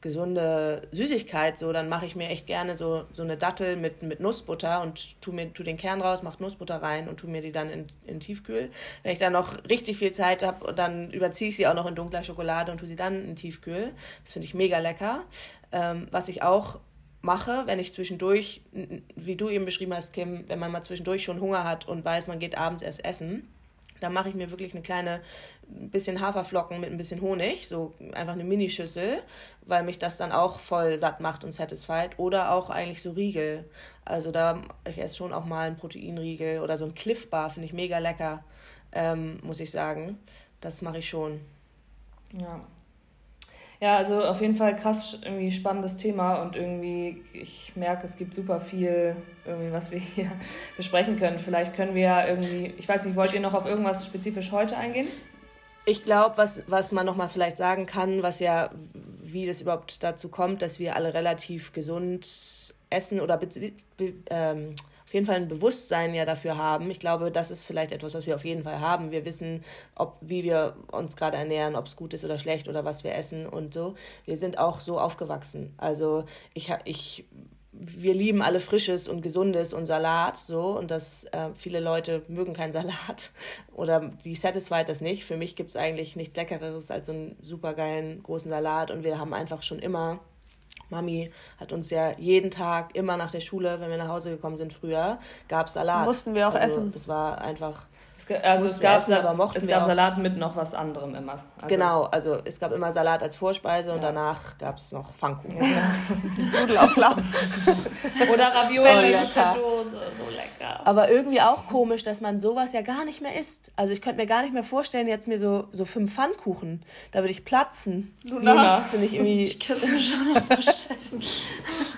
gesunde Süßigkeit, so, dann mache ich mir echt gerne so, so eine Dattel mit, mit Nussbutter und tu, mir, tu den Kern raus, mach Nussbutter rein und tu mir die dann in, in Tiefkühl. Wenn ich dann noch richtig viel Zeit habe, dann überziehe ich sie auch noch in dunkler Schokolade und tu sie dann in Tiefkühl. Das finde ich mega lecker. Ähm, was ich auch mache, wenn ich zwischendurch, wie du eben beschrieben hast, Kim, wenn man mal zwischendurch schon Hunger hat und weiß, man geht abends erst essen, dann mache ich mir wirklich eine kleine bisschen Haferflocken mit ein bisschen Honig, so einfach eine Minischüssel, weil mich das dann auch voll satt macht und satisfied. Oder auch eigentlich so Riegel. Also da, ich esse schon auch mal einen Proteinriegel oder so ein Cliff Bar, finde ich mega lecker, ähm, muss ich sagen. Das mache ich schon. Ja, ja, also auf jeden Fall krass irgendwie spannendes Thema und irgendwie, ich merke, es gibt super viel, irgendwie, was wir hier besprechen können. Vielleicht können wir ja irgendwie, ich weiß nicht, wollt ihr noch auf irgendwas spezifisch heute eingehen? Ich glaube, was, was man nochmal vielleicht sagen kann, was ja, wie das überhaupt dazu kommt, dass wir alle relativ gesund essen oder be, be, ähm, auf jeden Fall ein Bewusstsein ja dafür haben. Ich glaube, das ist vielleicht etwas, was wir auf jeden Fall haben. Wir wissen, ob, wie wir uns gerade ernähren, ob es gut ist oder schlecht oder was wir essen und so. Wir sind auch so aufgewachsen. Also ich, ich wir lieben alle Frisches und Gesundes und Salat so und dass äh, viele Leute mögen keinen Salat oder die satisfied das nicht. Für mich gibt es eigentlich nichts Leckereres als so einen supergeilen großen Salat und wir haben einfach schon immer Mami hat uns ja jeden Tag, immer nach der Schule, wenn wir nach Hause gekommen sind früher, gab es Salat. Mussten wir auch also, essen. Das war einfach. Es, also es gab, essen, es gab Salat mit noch was anderem immer. Also genau, also es gab immer Salat als Vorspeise ja. und danach gab es noch Pfannkuchen. Ja. Nudelauflauf. Oder Ravioli oh, Dose, so lecker. Aber irgendwie auch komisch, dass man sowas ja gar nicht mehr isst. Also ich könnte mir gar nicht mehr vorstellen, jetzt mir so, so fünf Pfannkuchen, da würde ich platzen. Luna. Das finde ich irgendwie... Ich kann es mir schon vorstellen.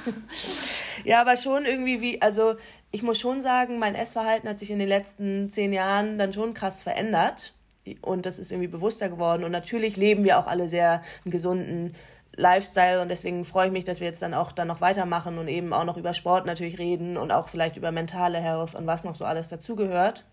ja, aber schon irgendwie wie, also ich muss schon sagen, mein Essverhalten hat sich in den letzten zehn Jahren dann schon krass verändert. Und das ist irgendwie bewusster geworden. Und natürlich leben wir auch alle sehr einen gesunden Lifestyle und deswegen freue ich mich, dass wir jetzt dann auch dann noch weitermachen und eben auch noch über Sport natürlich reden und auch vielleicht über mentale Health und was noch so alles dazugehört.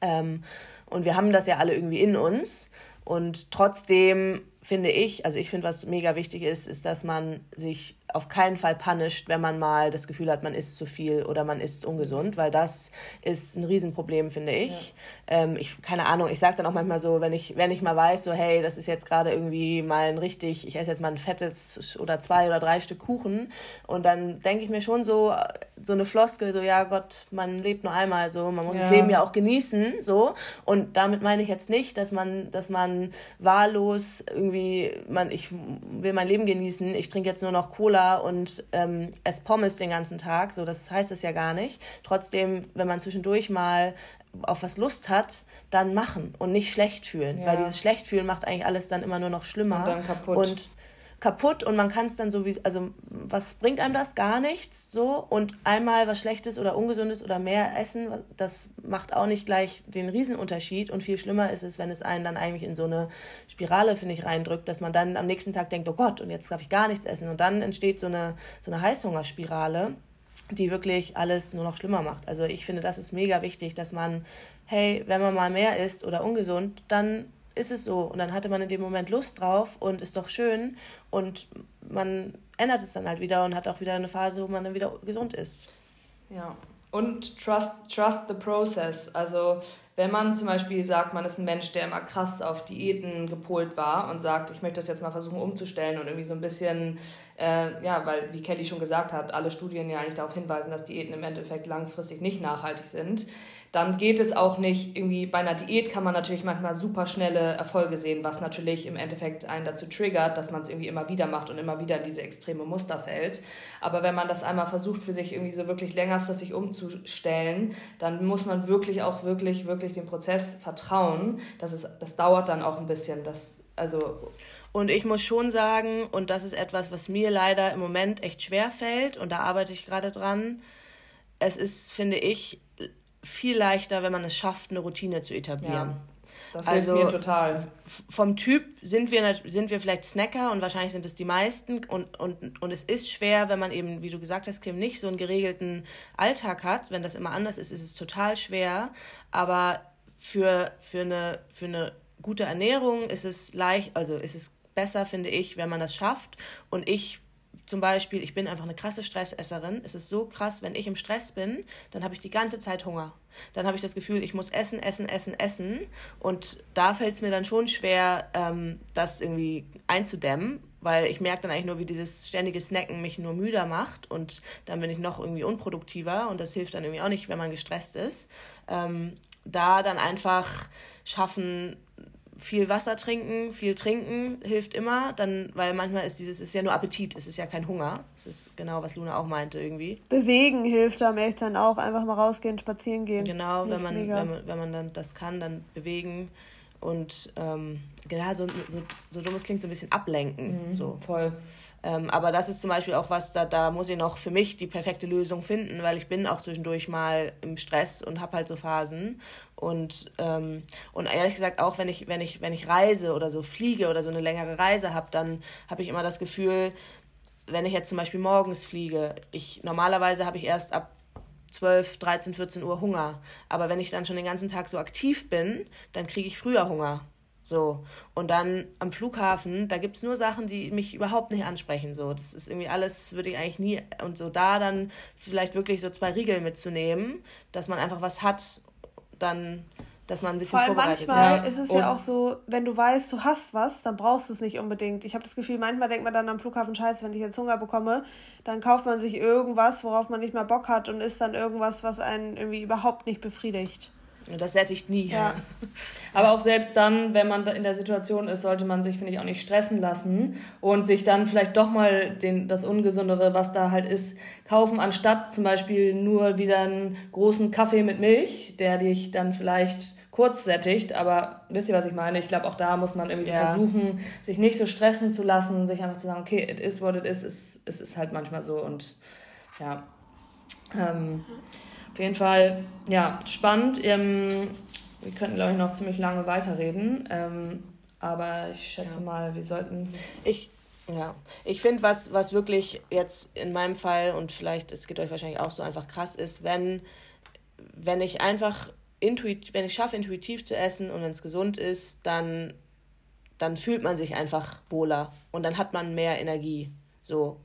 Ähm, und wir haben das ja alle irgendwie in uns. Und trotzdem finde ich, also ich finde, was mega wichtig ist, ist, dass man sich auf keinen Fall punisht, wenn man mal das Gefühl hat, man isst zu viel oder man isst ungesund, weil das ist ein Riesenproblem, finde ich. Ja. Ähm, ich keine Ahnung, ich sage dann auch manchmal so, wenn ich, wenn ich mal weiß, so hey, das ist jetzt gerade irgendwie mal ein richtig, ich esse jetzt mal ein fettes oder zwei oder drei Stück Kuchen und dann denke ich mir schon so, so eine Floskel, so ja Gott, man lebt nur einmal so, man muss ja. das Leben ja auch genießen, so. Und damit meine ich jetzt nicht, dass man, dass man wahllos irgendwie, man, ich will mein Leben genießen, ich trinke jetzt nur noch Cola Cola und ähm, esse Pommes den ganzen Tag. So, das heißt es ja gar nicht. Trotzdem, wenn man zwischendurch mal auf was Lust hat, dann machen und nicht schlecht fühlen. Ja. Weil dieses Schlechtfühlen macht eigentlich alles dann immer nur noch schlimmer. Und dann kaputt. Und kaputt und man kann es dann so wie, also was bringt einem das? Gar nichts so und einmal was Schlechtes oder Ungesundes oder mehr essen, das macht auch nicht gleich den Riesenunterschied und viel schlimmer ist es, wenn es einen dann eigentlich in so eine Spirale, finde ich, reindrückt, dass man dann am nächsten Tag denkt, oh Gott, und jetzt darf ich gar nichts essen und dann entsteht so eine, so eine Heißhungerspirale die wirklich alles nur noch schlimmer macht. Also ich finde, das ist mega wichtig, dass man, hey, wenn man mal mehr isst oder ungesund, dann ist es so. Und dann hatte man in dem Moment Lust drauf und ist doch schön. Und man ändert es dann halt wieder und hat auch wieder eine Phase, wo man dann wieder gesund ist. Ja. Und trust, trust the process. Also wenn man zum Beispiel sagt, man ist ein Mensch, der immer krass auf Diäten gepolt war und sagt, ich möchte das jetzt mal versuchen umzustellen und irgendwie so ein bisschen, äh, ja, weil wie Kelly schon gesagt hat, alle Studien ja eigentlich darauf hinweisen, dass Diäten im Endeffekt langfristig nicht nachhaltig sind dann geht es auch nicht irgendwie bei einer Diät kann man natürlich manchmal super schnelle Erfolge sehen, was natürlich im Endeffekt einen dazu triggert, dass man es irgendwie immer wieder macht und immer wieder in diese extreme Muster fällt. Aber wenn man das einmal versucht für sich irgendwie so wirklich längerfristig umzustellen, dann muss man wirklich auch wirklich wirklich dem Prozess vertrauen. Das ist das dauert dann auch ein bisschen, das also und ich muss schon sagen, und das ist etwas, was mir leider im Moment echt schwer fällt, und da arbeite ich gerade dran. Es ist, finde ich, viel leichter, wenn man es schafft, eine Routine zu etablieren. Ja, das also, hilft mir total. Vom Typ sind wir, sind wir vielleicht Snacker und wahrscheinlich sind es die meisten. Und, und, und es ist schwer, wenn man eben, wie du gesagt hast, Kim, nicht so einen geregelten Alltag hat. Wenn das immer anders ist, ist es total schwer. Aber für, für, eine, für eine gute Ernährung ist es leicht, also ist es besser, finde ich, wenn man das schafft. Und ich zum Beispiel, ich bin einfach eine krasse Stressesserin. Es ist so krass, wenn ich im Stress bin, dann habe ich die ganze Zeit Hunger. Dann habe ich das Gefühl, ich muss essen, essen, essen, essen. Und da fällt es mir dann schon schwer, ähm, das irgendwie einzudämmen, weil ich merke dann eigentlich nur, wie dieses ständige Snacken mich nur müder macht und dann bin ich noch irgendwie unproduktiver und das hilft dann irgendwie auch nicht, wenn man gestresst ist. Ähm, da dann einfach schaffen, viel Wasser trinken, viel trinken hilft immer, dann, weil manchmal ist dieses, ist ja nur Appetit, es ist ja kein Hunger. Das ist genau, was Luna auch meinte irgendwie. Bewegen hilft am echt dann auch, einfach mal rausgehen, spazieren gehen. Genau, wenn man, wenn man, wenn man dann das kann, dann bewegen und ähm, genau, so, so, so dumm es klingt, so ein bisschen ablenken. Mhm, so. Voll. Ähm, aber das ist zum Beispiel auch was, da, da muss ich noch für mich die perfekte Lösung finden, weil ich bin auch zwischendurch mal im Stress und habe halt so Phasen. Und, ähm, und ehrlich gesagt, auch wenn ich, wenn, ich, wenn ich reise oder so fliege oder so eine längere Reise habe, dann habe ich immer das Gefühl, wenn ich jetzt zum Beispiel morgens fliege, ich normalerweise habe ich erst ab 12, 13, 14 Uhr Hunger. Aber wenn ich dann schon den ganzen Tag so aktiv bin, dann kriege ich früher Hunger. So. Und dann am Flughafen, da gibt es nur Sachen, die mich überhaupt nicht ansprechen. So. Das ist irgendwie alles, würde ich eigentlich nie. Und so da dann vielleicht wirklich so zwei Riegel mitzunehmen, dass man einfach was hat, dann dass man ein bisschen Vor allem vorbereitet manchmal ist. ist es ja auch so, wenn du weißt, du hast was, dann brauchst du es nicht unbedingt. Ich habe das Gefühl, manchmal denkt man dann am Flughafen, scheiße, wenn ich jetzt Hunger bekomme, dann kauft man sich irgendwas, worauf man nicht mehr Bock hat und isst dann irgendwas, was einen irgendwie überhaupt nicht befriedigt. Das sättigt nie. Ja. Aber auch selbst dann, wenn man in der Situation ist, sollte man sich, finde ich, auch nicht stressen lassen und sich dann vielleicht doch mal den, das Ungesundere, was da halt ist, kaufen, anstatt zum Beispiel nur wieder einen großen Kaffee mit Milch, der dich dann vielleicht kurz sättigt. Aber wisst ihr, was ich meine? Ich glaube, auch da muss man irgendwie ja. versuchen, sich nicht so stressen zu lassen, sich einfach zu sagen, okay, it is what it is, es, es ist halt manchmal so und ja. Ähm, auf jeden Fall, ja, spannend. Ähm, wir könnten, glaube ich, noch ziemlich lange weiterreden. Ähm, aber ich schätze ja. mal, wir sollten. Ich, ja, ich finde, was, was wirklich jetzt in meinem Fall und vielleicht, es geht euch wahrscheinlich auch so einfach krass ist, wenn, wenn ich einfach intuit, wenn ich schaffe, intuitiv zu essen und wenn es gesund ist, dann, dann fühlt man sich einfach wohler und dann hat man mehr Energie. So.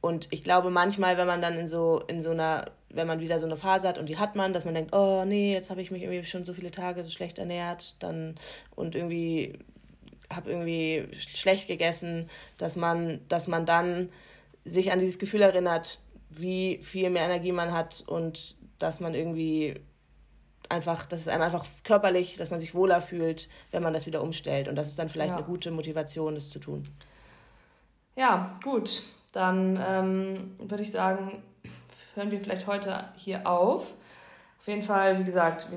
Und ich glaube manchmal, wenn man dann in so, in so einer, wenn man wieder so eine Phase hat und die hat man, dass man denkt, oh nee, jetzt habe ich mich irgendwie schon so viele Tage so schlecht ernährt, dann und irgendwie habe irgendwie schlecht gegessen, dass man, dass man dann sich an dieses Gefühl erinnert, wie viel mehr Energie man hat und dass man irgendwie einfach, dass es einem einfach körperlich, dass man sich wohler fühlt, wenn man das wieder umstellt. Und das ist dann vielleicht ja. eine gute Motivation, das zu tun. Ja, gut. Dann ähm, würde ich sagen, hören wir vielleicht heute hier auf. Auf jeden Fall, wie gesagt,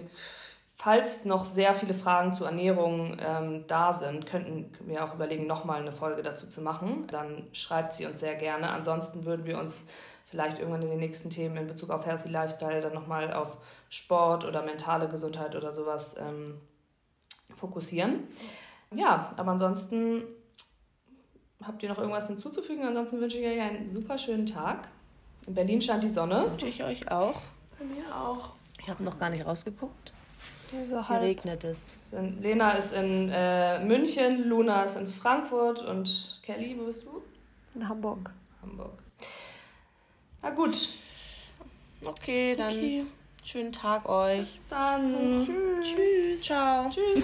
falls noch sehr viele Fragen zur Ernährung ähm, da sind, könnten wir auch überlegen, nochmal eine Folge dazu zu machen. Dann schreibt sie uns sehr gerne. Ansonsten würden wir uns vielleicht irgendwann in den nächsten Themen in Bezug auf Healthy Lifestyle dann nochmal auf Sport oder mentale Gesundheit oder sowas ähm, fokussieren. Ja, aber ansonsten habt ihr noch irgendwas hinzuzufügen? Ansonsten wünsche ich euch einen super schönen Tag. In Berlin stand die Sonne. Wünsche ich euch auch. Bei mir auch. Ich habe noch gar nicht rausgeguckt. So Hier regnet es. Lena ist in äh, München, Luna ist in Frankfurt und Kelly, wo bist du? In Hamburg. Hamburg. Na gut. Okay, dann okay. schönen Tag euch. Bis dann. Tschüss. Tschüss. Ciao. Tschüss.